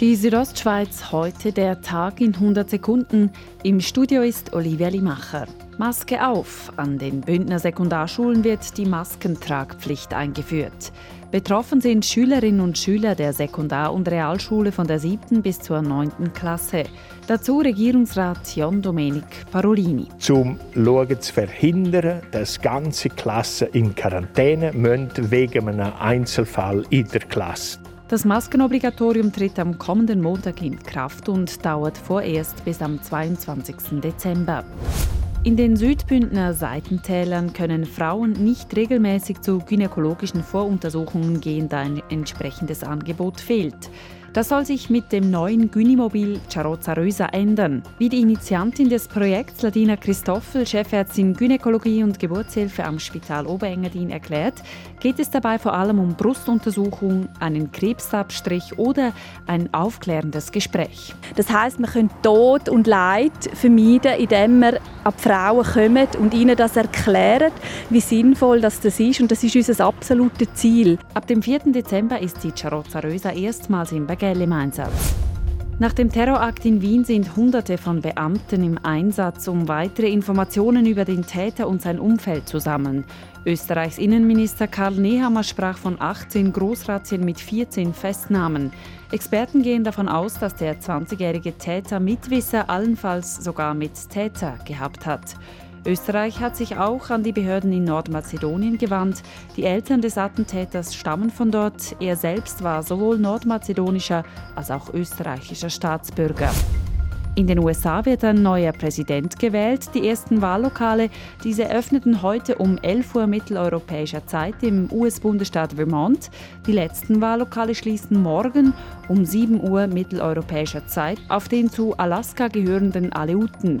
Die Südostschweiz heute der Tag in 100 Sekunden. Im Studio ist Olivia Limacher. Maske auf. An den Bündner Sekundarschulen wird die Maskentragpflicht eingeführt. Betroffen sind Schülerinnen und Schüler der Sekundar- und Realschule von der 7. bis zur 9. Klasse. Dazu Regierungsrat Jon Domenic Parolini. Zum Schauen zu verhindern, dass ganze Klassen in Quarantäne müssen wegen einem Einzelfall in der Klasse. Das Maskenobligatorium tritt am kommenden Montag in Kraft und dauert vorerst bis am 22. Dezember. In den Südbündner Seitentälern können Frauen nicht regelmäßig zu gynäkologischen Voruntersuchungen gehen, da ein entsprechendes Angebot fehlt. Das soll sich mit dem neuen Günimobil Charozza Rösa ändern. Wie die Initiantin des Projekts Ladina Christoffel, Chefärztin Gynäkologie und Geburtshilfe am Spital Oberengadin, erklärt, geht es dabei vor allem um Brustuntersuchung, einen Krebsabstrich oder ein aufklärendes Gespräch. Das heißt, man kann Tod und Leid vermeiden, indem man an die Frauen kommt und ihnen das erklärt, wie sinnvoll das, ist. Und das ist unser absolutes Ziel. Ab dem 4. Dezember ist die Charozza Rösa erstmals im Bergell im Einsatz. Nach dem Terrorakt in Wien sind Hunderte von Beamten im Einsatz, um weitere Informationen über den Täter und sein Umfeld zu sammeln. Österreichs Innenminister Karl Nehammer sprach von 18 Großrazzien mit 14 Festnahmen. Experten gehen davon aus, dass der 20-jährige Täter Mitwisser allenfalls sogar mit Täter gehabt hat. Österreich hat sich auch an die Behörden in Nordmazedonien gewandt. Die Eltern des Attentäters stammen von dort. Er selbst war sowohl nordmazedonischer als auch österreichischer Staatsbürger. In den USA wird ein neuer Präsident gewählt. Die ersten Wahllokale, diese öffneten heute um 11 Uhr mitteleuropäischer Zeit im US-Bundesstaat Vermont. Die letzten Wahllokale schließen morgen um 7 Uhr mitteleuropäischer Zeit auf den zu Alaska gehörenden Aleuten.